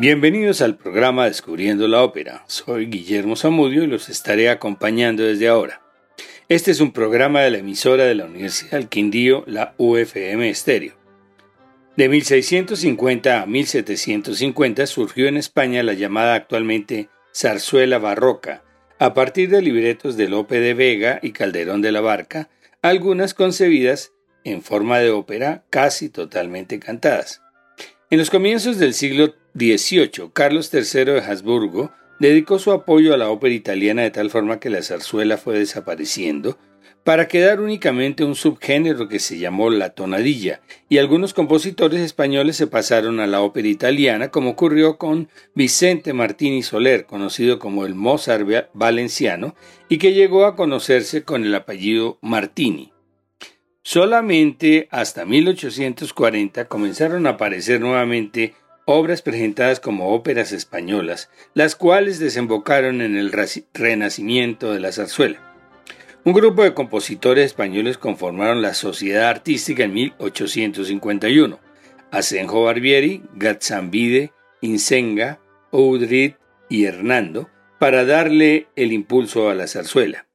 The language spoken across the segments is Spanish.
Bienvenidos al programa Descubriendo la Ópera. Soy Guillermo Zamudio y los estaré acompañando desde ahora. Este es un programa de la emisora de la Universidad del Quindío, la UFM Estéreo. De 1650 a 1750 surgió en España la llamada actualmente zarzuela barroca, a partir de libretos de Lope de Vega y Calderón de la Barca, algunas concebidas en forma de ópera casi totalmente cantadas. En los comienzos del siglo XVIII, Carlos III de Habsburgo dedicó su apoyo a la ópera italiana de tal forma que la zarzuela fue desapareciendo, para quedar únicamente un subgénero que se llamó la tonadilla, y algunos compositores españoles se pasaron a la ópera italiana, como ocurrió con Vicente Martini Soler, conocido como el Mozart valenciano, y que llegó a conocerse con el apellido Martini. Solamente hasta 1840 comenzaron a aparecer nuevamente obras presentadas como óperas españolas, las cuales desembocaron en el renacimiento de la zarzuela. Un grupo de compositores españoles conformaron la Sociedad Artística en 1851. Asenjo Barbieri, Gatzambide, Insenga, Oudrit y Hernando, para darle el impulso a la zarzuela.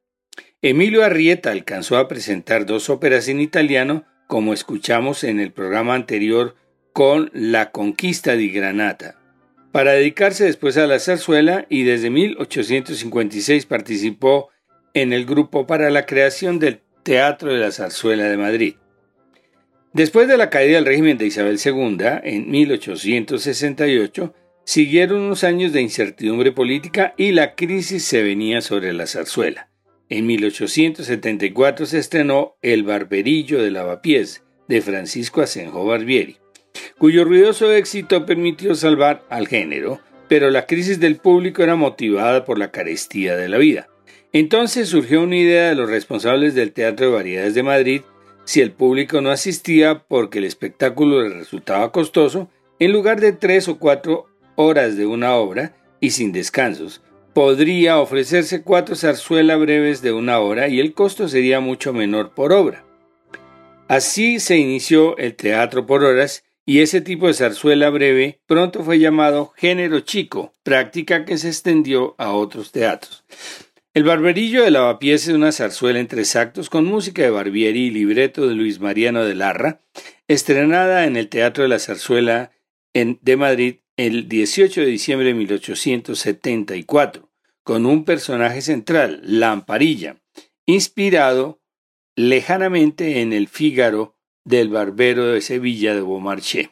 Emilio Arrieta alcanzó a presentar dos óperas en italiano, como escuchamos en el programa anterior con La Conquista di Granata, para dedicarse después a la zarzuela y desde 1856 participó en el grupo para la creación del Teatro de la Zarzuela de Madrid. Después de la caída del régimen de Isabel II, en 1868, siguieron unos años de incertidumbre política y la crisis se venía sobre la zarzuela. En 1874 se estrenó El Barberillo de Lavapiés, de Francisco Asenjo Barbieri cuyo ruidoso éxito permitió salvar al género, pero la crisis del público era motivada por la carestía de la vida. Entonces surgió una idea de los responsables del Teatro de Variedades de Madrid, si el público no asistía porque el espectáculo le resultaba costoso, en lugar de tres o cuatro horas de una obra y sin descansos, podría ofrecerse cuatro zarzuelas breves de una hora y el costo sería mucho menor por obra. Así se inició el teatro por horas y ese tipo de zarzuela breve pronto fue llamado género chico, práctica que se extendió a otros teatros. El Barberillo de Lavapiés es una zarzuela en tres actos con música de Barbieri y libreto de Luis Mariano de Larra, estrenada en el Teatro de la Zarzuela de Madrid el 18 de diciembre de 1874, con un personaje central, la Amparilla, inspirado lejanamente en el Fígaro del Barbero de Sevilla de Beaumarchais.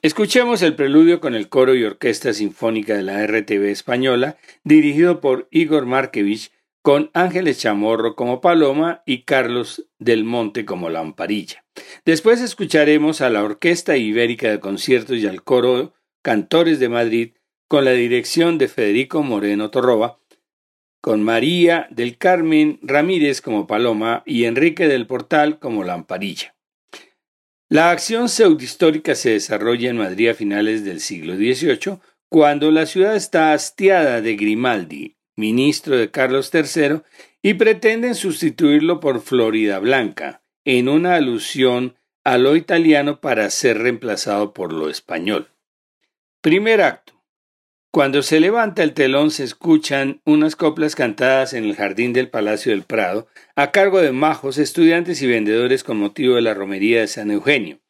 Escuchemos el preludio con el coro y orquesta sinfónica de la RTV española, dirigido por Igor Markevich, con Ángeles Chamorro como Paloma y Carlos del Monte como Lamparilla. Después escucharemos a la Orquesta Ibérica de Conciertos y al coro Cantores de Madrid, con la dirección de Federico Moreno Torroba, con María del Carmen Ramírez como Paloma y Enrique del Portal como Lamparilla. La acción pseudohistórica se desarrolla en Madrid a finales del siglo XVIII, cuando la ciudad está hastiada de Grimaldi, ministro de Carlos III, y pretenden sustituirlo por Florida Blanca, en una alusión a lo italiano para ser reemplazado por lo español. Primer acto. Cuando se levanta el telón se escuchan unas coplas cantadas en el jardín del Palacio del Prado, a cargo de majos, estudiantes y vendedores con motivo de la romería de San Eugenio.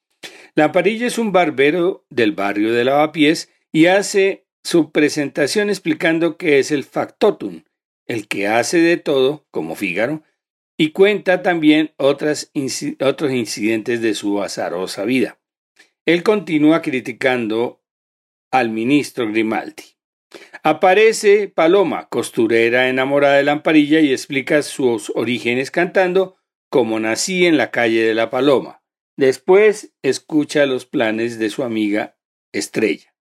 Lamparilla es un barbero del barrio de Lavapiés y hace su presentación explicando que es el factotum, el que hace de todo, como Fígaro, y cuenta también otros incidentes de su azarosa vida. Él continúa criticando al ministro Grimaldi. Aparece Paloma, costurera enamorada de Lamparilla, y explica sus orígenes cantando Como nací en la calle de la Paloma. Después escucha los planes de su amiga Estrella.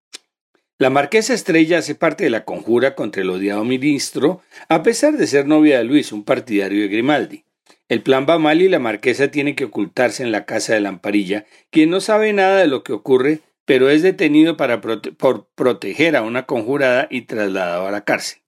La marquesa Estrella hace parte de la conjura contra el odiado ministro, a pesar de ser novia de Luis, un partidario de Grimaldi. El plan va mal y la marquesa tiene que ocultarse en la casa de Lamparilla, quien no sabe nada de lo que ocurre pero es detenido por proteger a una conjurada y trasladado a la cárcel.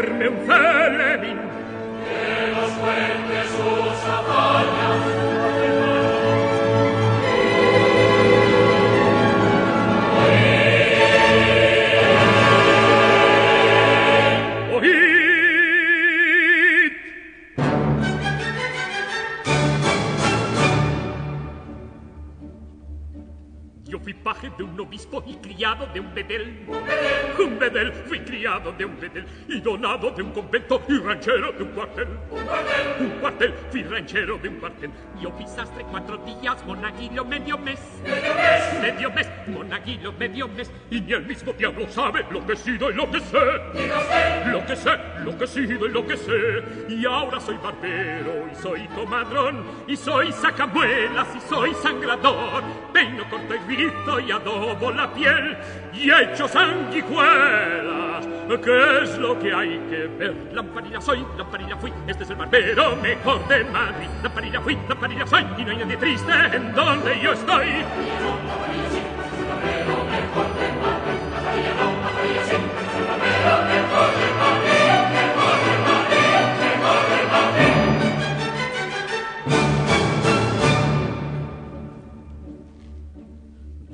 Comerme un celemín. Que nos cuente sus hazañas. de un obispo y criado de un bedel. Un bedel, fui criado de un bedel y donado de un convento y ranchero de un cuartel. Un cuartel, fui ranchero de un cuartel. Yo pisastre cuatro días, monaguillo medio mes. Medio mes, medio mes, monaguillo medio mes. Y ni el mismo diablo sabe lo que he sido y lo que sé. Lo que sé, lo que he sido y lo que sé. Y ahora soy barbero y soy comadrón y soy sacamuelas y soy sangrador. Peino, corto y grito y adobo la piel y hecho sanguijuelas. ¿Qué es lo que hay que ver? Lamparilla soy, lamparilla fui, este es el barbero mejor de Madrid. Lamparilla fui, lamparilla soy, y no hay nadie triste en donde yo estoy.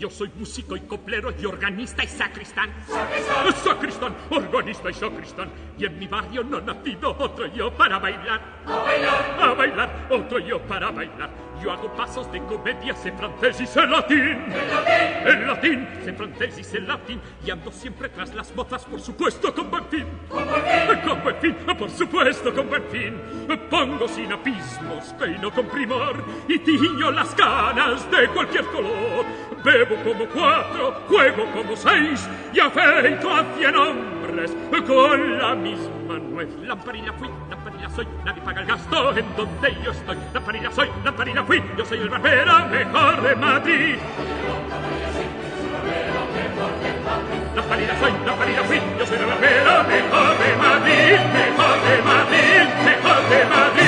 Yo soy músico y coplero y organista y sacristán. ¡Sacristán! ¡Sacristán! Organista y sacristán. Y en mi barrio no ha nacido otro yo para bailar. ¡A bailar! ¡A bailar! Otro yo para bailar. Yo hago pasos de comedia, sé francés y sé latín. ¿En latín? En latín, sé francés y sé latín. Y ando siempre tras las mozas, por supuesto, con buen fin. ¿Con buen fin? Con buen fin, por supuesto, con buen fin. Pongo sinapismos, peino con primor y tiño las canas de cualquier color. Bebo como cuatro, juego como seis y afeito a cien hombres con la misma nuez. Lamparilla fui, lamparilla soy, nadie paga el gasto en donde yo estoy. Lamparilla soy, lamparilla fui, yo soy el barbero mejor de Madrid. Lamparilla soy, lamparilla fui, yo soy el barbero mejor de Madrid, mejor de Madrid, mejor de Madrid.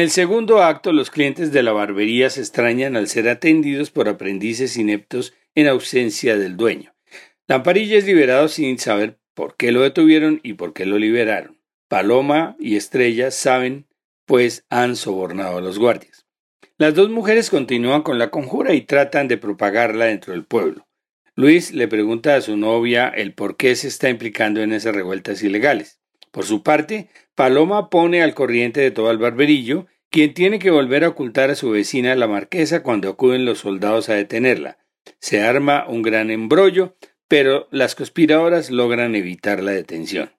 El segundo acto, los clientes de la barbería se extrañan al ser atendidos por aprendices ineptos en ausencia del dueño. Lamparilla es liberado sin saber por qué lo detuvieron y por qué lo liberaron. Paloma y Estrella saben, pues han sobornado a los guardias. Las dos mujeres continúan con la conjura y tratan de propagarla dentro del pueblo. Luis le pregunta a su novia el por qué se está implicando en esas revueltas ilegales. Por su parte, Paloma pone al corriente de todo el barberillo, quien tiene que volver a ocultar a su vecina la marquesa cuando acuden los soldados a detenerla. Se arma un gran embrollo, pero las conspiradoras logran evitar la detención.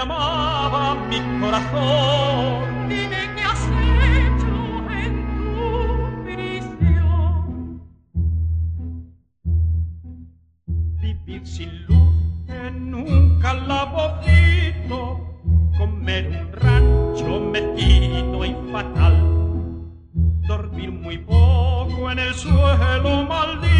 llamaba mi corazón. Dime qué has hecho en tu prisión. Vivir sin luz en un calabocito, comer un rancho metido y fatal, dormir muy poco en el suelo maldito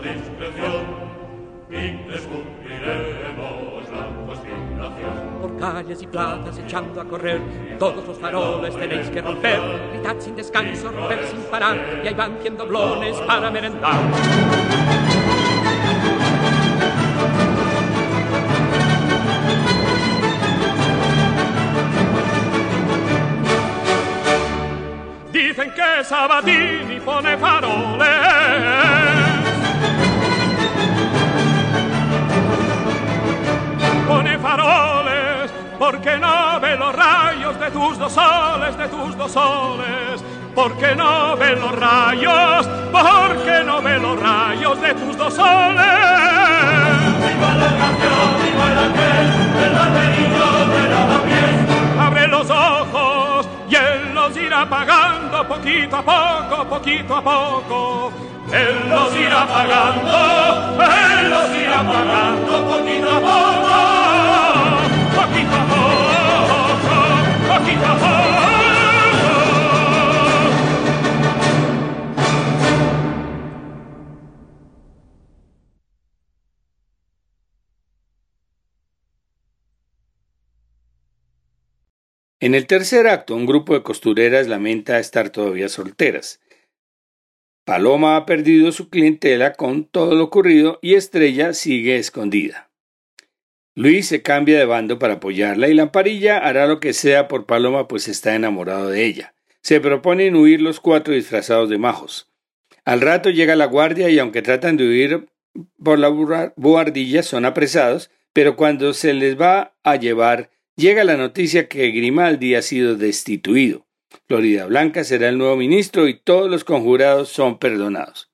discreción y descubriremos la conspiración. Por calles y plazas echando a correr, todos los faroles tenéis que romper. Gritad sin descanso, romper sin parar, y ahí van cien doblones para merendar. Dicen que Sabatini pone faroles. Porque no ve los rayos de tus dos soles, de tus dos soles. Porque no ve los rayos, porque no ve los rayos de tus dos soles. Abre los ojos y él los irá apagando poquito a poco, poquito a poco. Él los irá apagando, él los irá apagando poquito a poco, En el tercer acto, un grupo de costureras lamenta estar todavía solteras. Paloma ha perdido su clientela con todo lo ocurrido y Estrella sigue escondida. Luis se cambia de bando para apoyarla y Lamparilla hará lo que sea por Paloma pues está enamorado de ella. Se proponen huir los cuatro disfrazados de majos. Al rato llega la guardia y aunque tratan de huir por la buhardilla son apresados, pero cuando se les va a llevar llega la noticia que Grimaldi ha sido destituido. Florida Blanca será el nuevo ministro y todos los conjurados son perdonados.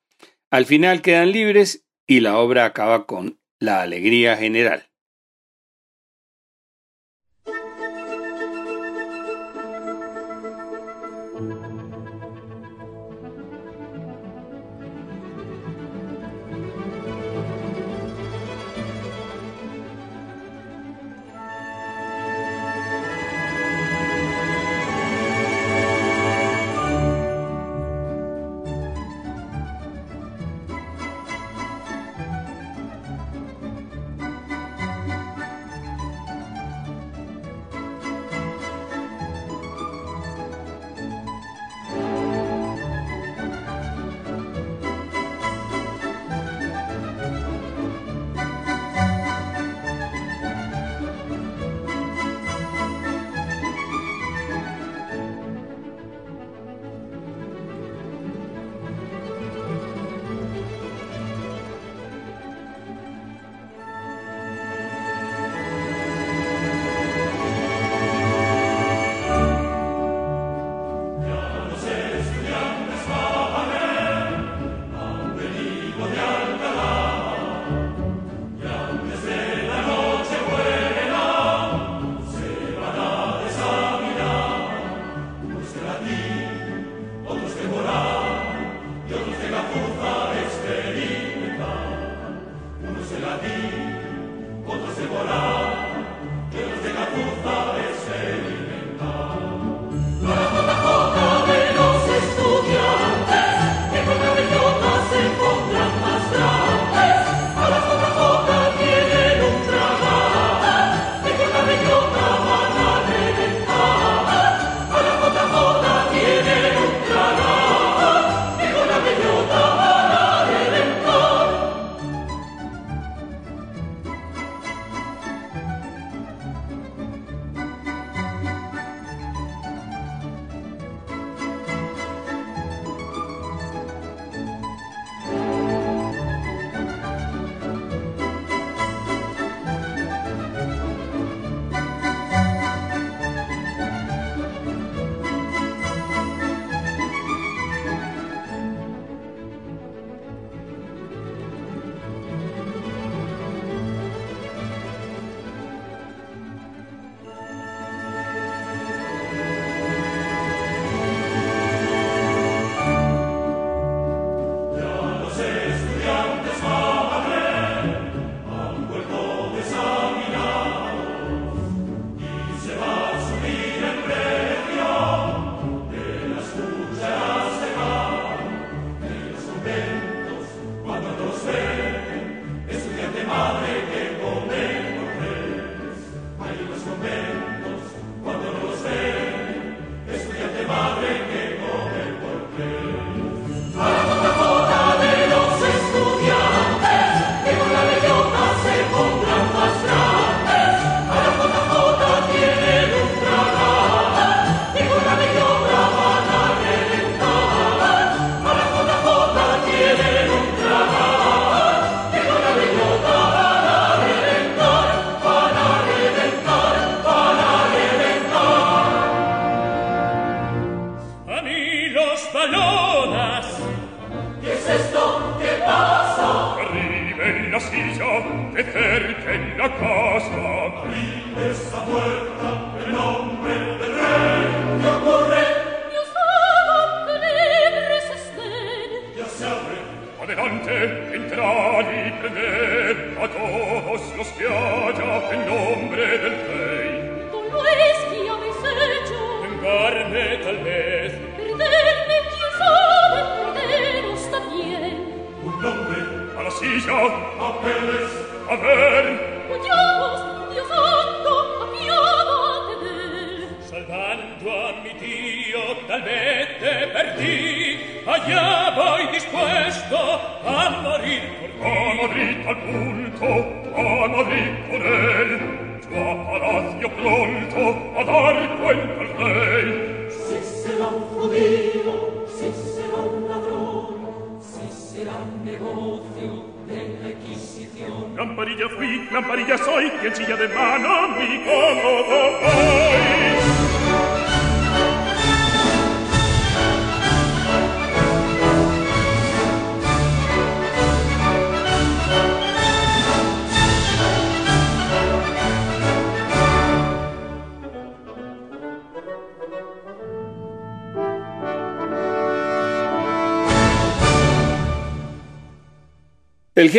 Al final quedan libres y la obra acaba con la alegría general.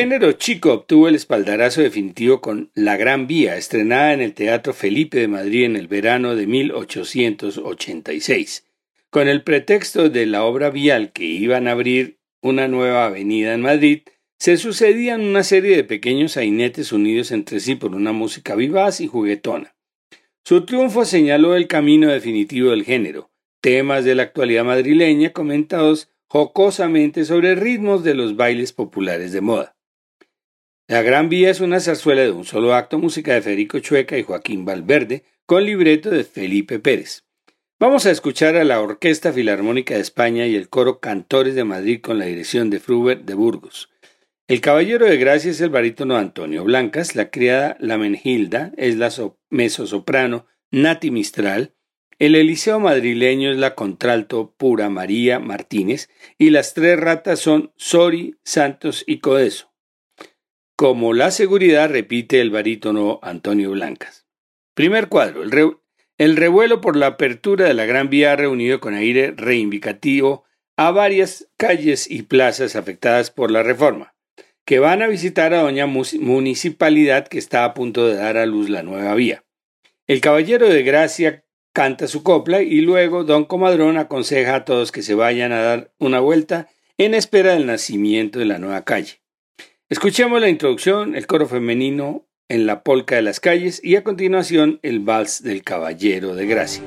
Género chico obtuvo el espaldarazo definitivo con La Gran Vía, estrenada en el Teatro Felipe de Madrid en el verano de 1886. Con el pretexto de la obra vial que iban a abrir una nueva avenida en Madrid, se sucedían una serie de pequeños sainetes unidos entre sí por una música vivaz y juguetona. Su triunfo señaló el camino definitivo del género, temas de la actualidad madrileña comentados jocosamente sobre ritmos de los bailes populares de moda. La Gran Vía es una zarzuela de un solo acto, música de Federico Chueca y Joaquín Valverde, con libreto de Felipe Pérez. Vamos a escuchar a la Orquesta Filarmónica de España y el coro Cantores de Madrid con la dirección de Fruber de Burgos. El caballero de gracia es el barítono Antonio Blancas, la criada La Menjilda es la so mezzosoprano Nati Mistral, el Eliseo madrileño es la contralto pura María Martínez y las tres ratas son Sori, Santos y Codeso. Como la seguridad repite el barítono Antonio Blancas. Primer cuadro. El, re el revuelo por la apertura de la Gran Vía ha reunido con aire reivindicativo a varias calles y plazas afectadas por la reforma, que van a visitar a doña municipalidad que está a punto de dar a luz la nueva vía. El caballero de gracia canta su copla y luego don Comadrón aconseja a todos que se vayan a dar una vuelta en espera del nacimiento de la nueva calle. Escuchemos la introducción, el coro femenino en la polca de las calles y a continuación el vals del caballero de gracia.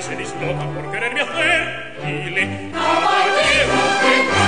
se disloca por quererme hacer, dile, caballero, venga.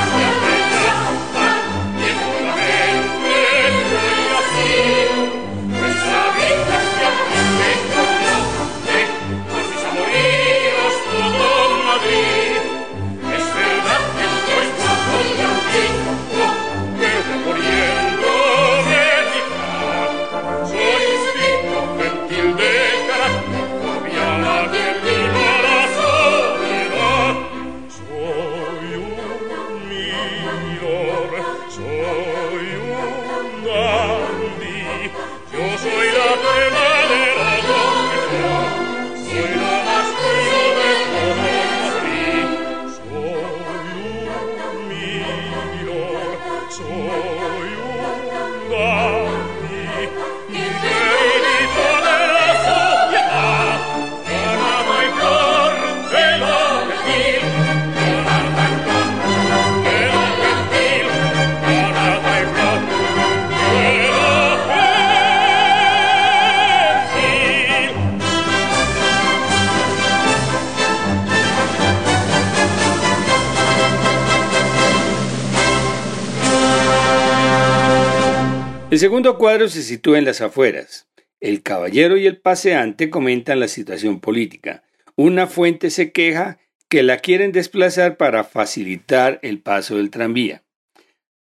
Segundo cuadro se sitúa en las afueras. El caballero y el paseante comentan la situación política. Una fuente se queja que la quieren desplazar para facilitar el paso del tranvía.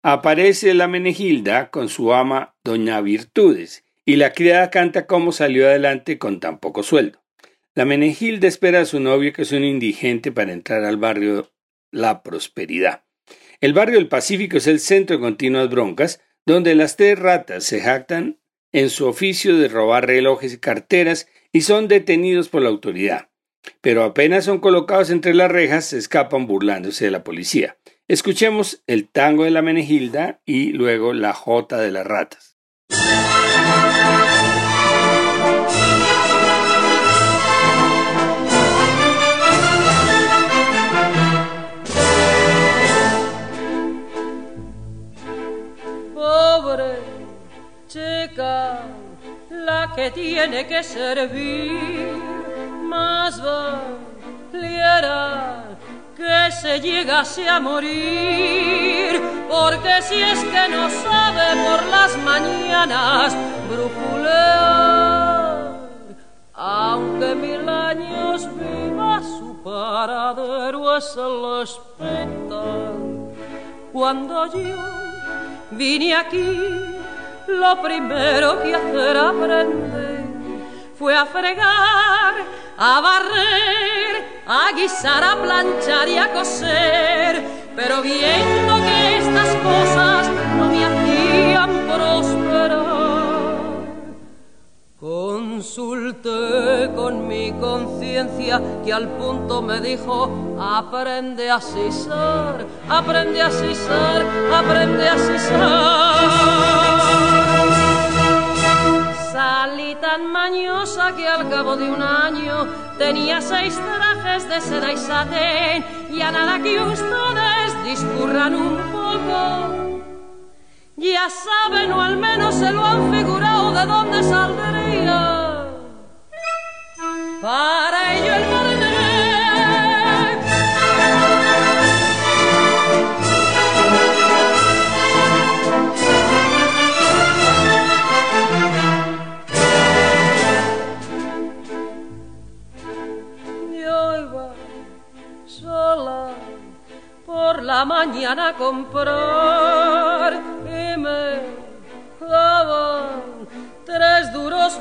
Aparece la Menegilda con su ama Doña Virtudes y la criada canta cómo salió adelante con tan poco sueldo. La Menegilda espera a su novio que es un indigente para entrar al barrio La Prosperidad. El barrio del Pacífico es el centro de continuas broncas, donde las tres ratas se jactan en su oficio de robar relojes y carteras y son detenidos por la autoridad. Pero apenas son colocados entre las rejas, se escapan burlándose de la policía. Escuchemos el tango de la Menegilda y luego la jota de las ratas. Que tiene que servir, más valiera que se llegase a morir, porque si es que no sabe por las mañanas brujulear, aunque mil años viva su paradero es el hospital. Cuando yo vine aquí, lo primero que hacer aprender fue a fregar, a barrer, a guisar, a planchar y a coser. Pero viendo que estas cosas no me hacían Consulté con mi conciencia que al punto me dijo, aprende a sisar, aprende a sisar, aprende a sisar. Salí tan mañosa que al cabo de un año tenía seis trajes de seda y satén y a nada que ustedes discurran un poco ya saben o al menos se lo han figurado de dónde saldría. Para ello el la mañana a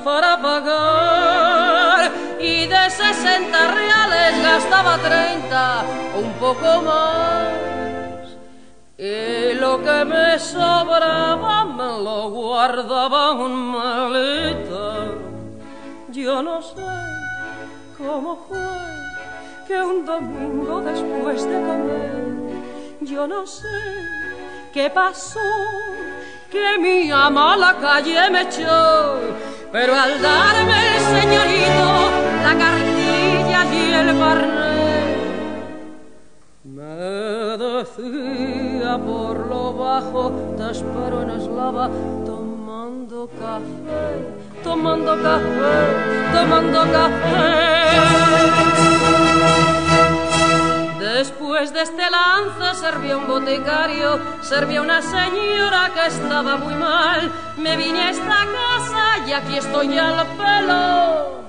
para pagar y de 60 reales gastaba 30, un poco más. Y lo que me sobraba me lo guardaba un maleta. Yo no sé cómo fue que un domingo después de comer yo no sé qué pasó, que mi ama a la calle me echó, pero al darme el señorito la cartilla y el carnet, me decía por lo bajo, te espero en Eslava tomando café, tomando café, tomando café. Después de este lance servía un boticario, servía una señora que estaba muy mal. Me vine a esta casa y aquí estoy al pelo.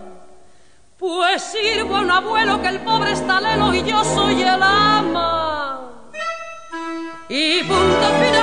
Pues sirvo a un abuelo que el pobre está lelo y yo soy el ama. Y punto final.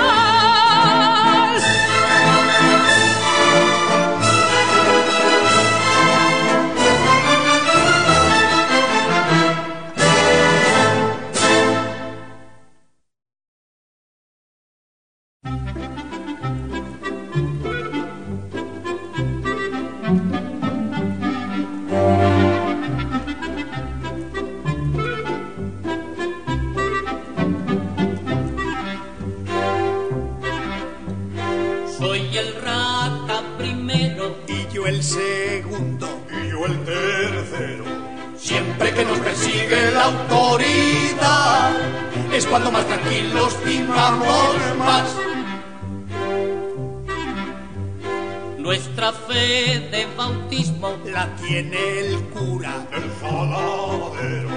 la tiene el cura, el saladero.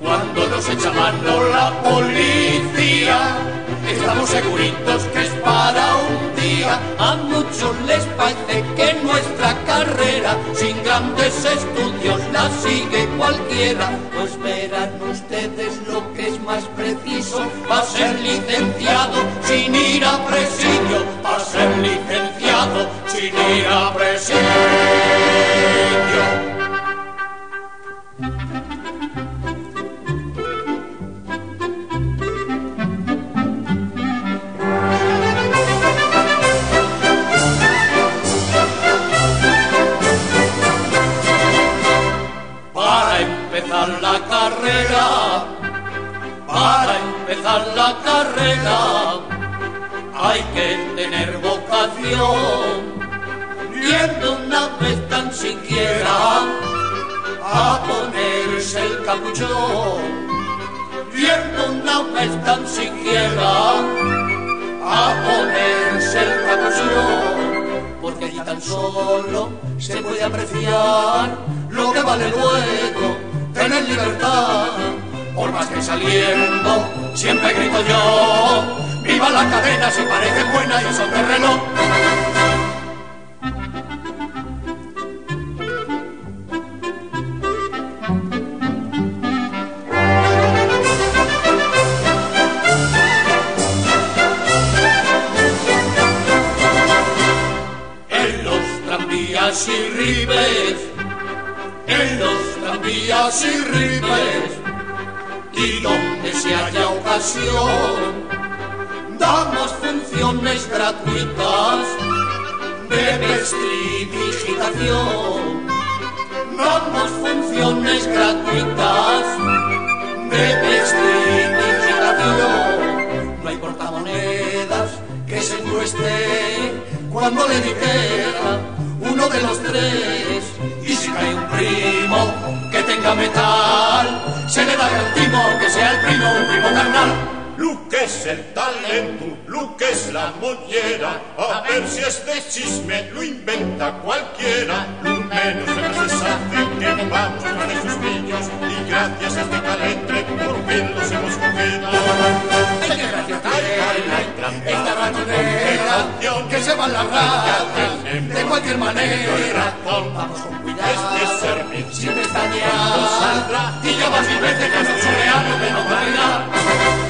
Cuando nos echa mano la policía, estamos seguritos que es para un día. A muchos les parece que nuestra carrera, sin grandes estudios, la sigue cualquiera. Pues verán ustedes lo que es más preciso, para ser licenciado sin ir a presidio, para ser licenciado sin ir a presidio. la carrera hay que tener vocación. Viendo una vez tan siquiera a ponerse el capuchón. Viendo una vez tan siquiera a ponerse el capuchón. Porque allí tan solo se puede apreciar lo que vale luego tener libertad por más que saliendo, siempre grito yo. Viva la cadena si parece buena y son de reloj. damos funciones gratuitas de vestidigitación. Damos funciones gratuitas de vestidigitación. No hay portamonedas que se encueste cuando le dijera uno de los tres. Y si cae un primo, metal, se le da el timo que sea el primo, un primo carnal. Luke es el talento, Luke es la mollera. A ver si este chisme lo inventa cualquiera. Lu menos se sabe que vamos a de sus niños. Y gracias a este calentre, por fin los hemos cogido. Ay, qué gracia tiene esta ratonera que se va la rata de cualquier manera. Vamos con cuidado, Este servicio sin pestañear. saldrá Y ya más mil veces que nos soleamos de no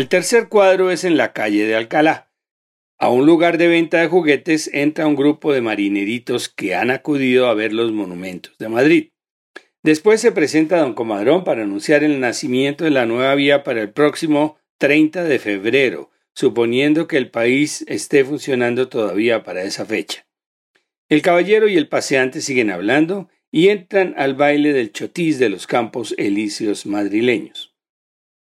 El tercer cuadro es en la calle de Alcalá. A un lugar de venta de juguetes entra un grupo de marineritos que han acudido a ver los monumentos de Madrid. Después se presenta don Comadrón para anunciar el nacimiento de la nueva vía para el próximo 30 de febrero, suponiendo que el país esté funcionando todavía para esa fecha. El caballero y el paseante siguen hablando y entran al baile del chotis de los campos elíseos madrileños.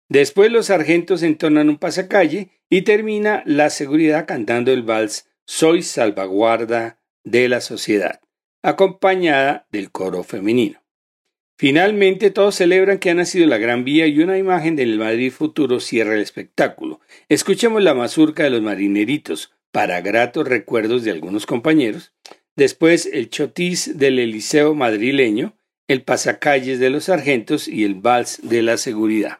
Después los sargentos entonan un pasacalle y termina la seguridad cantando el vals Soy salvaguarda de la sociedad, acompañada del coro femenino. Finalmente todos celebran que ha nacido la Gran Vía y una imagen del Madrid futuro cierra el espectáculo. Escuchemos la mazurca de los marineritos para gratos recuerdos de algunos compañeros, después el chotis del Eliseo madrileño, el pasacalles de los sargentos y el vals de la seguridad.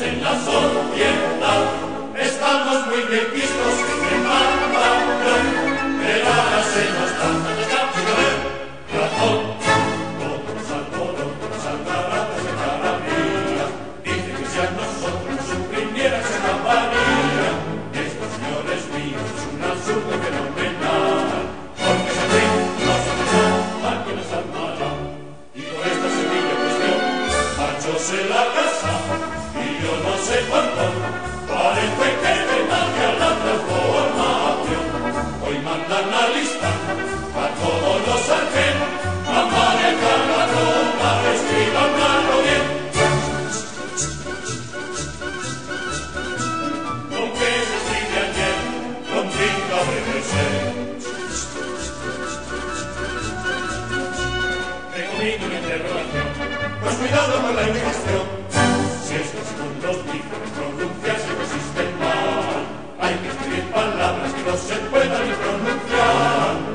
En la sociedad. Estamos muy bien vistos Amanejar la roma, escriban largo bien. Aunque se estilen bien, con tinta de ser. Tengo miedo y interrogación, pues cuidado con la indicación. Si estos puntos dicen que pronuncias se mal, hay que escribir palabras que no se puedan pronunciar.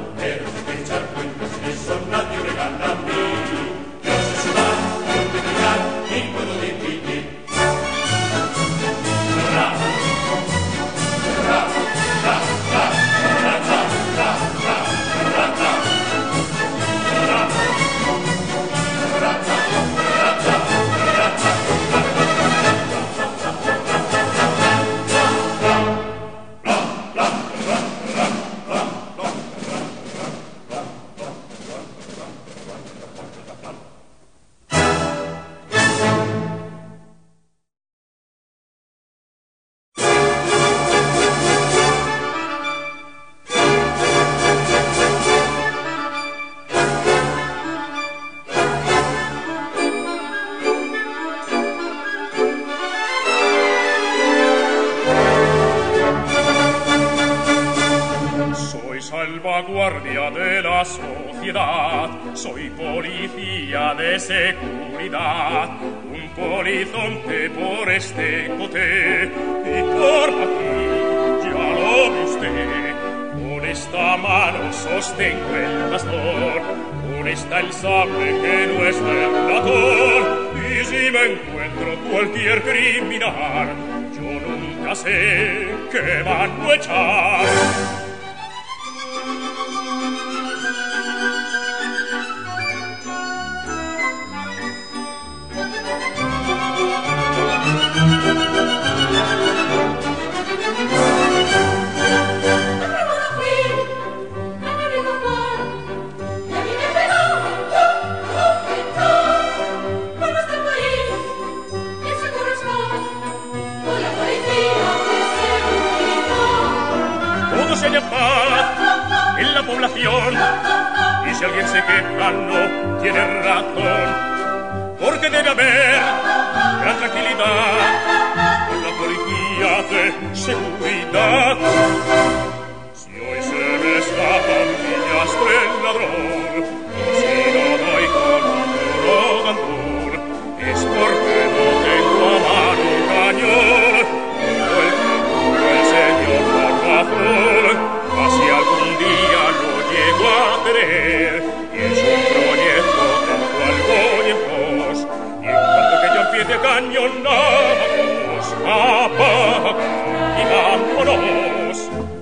securidad un polizonte por este cote y por aquí ya lo ve usted. Con esta mano sostengo el bastón con esta el sable que no es vendator y si me encuentro cualquier criminal yo nunca sé qué mano echar. Y si alguien se queja no tiene razón. Porque debe haber gran tranquilidad con la policía de seguridad. Si hoy se me escapan niñas condannat nos papa, in amor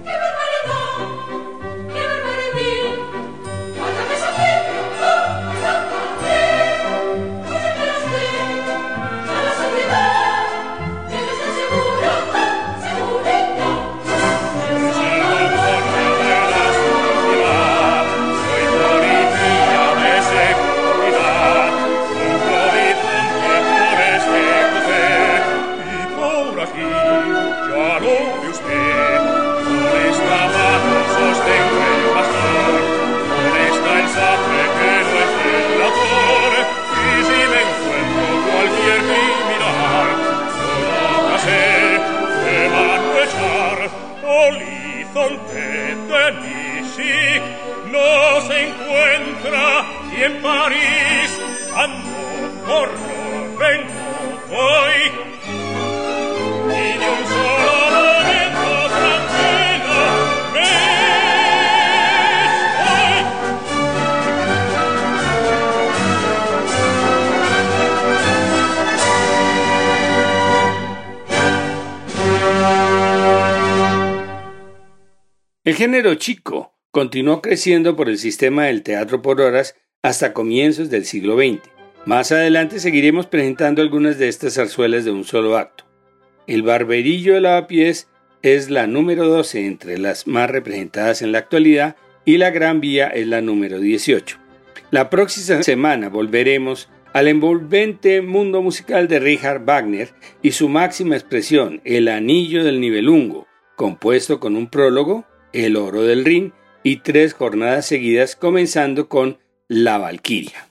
género chico continuó creciendo por el sistema del teatro por horas hasta comienzos del siglo XX. Más adelante seguiremos presentando algunas de estas zarzuelas de un solo acto. El Barberillo de Lavapiés es la número 12 entre las más representadas en la actualidad y La Gran Vía es la número 18. La próxima semana volveremos al envolvente mundo musical de Richard Wagner y su máxima expresión, El Anillo del Nivelungo, compuesto con un prólogo el Oro del Rin y tres jornadas seguidas comenzando con La Valquiria.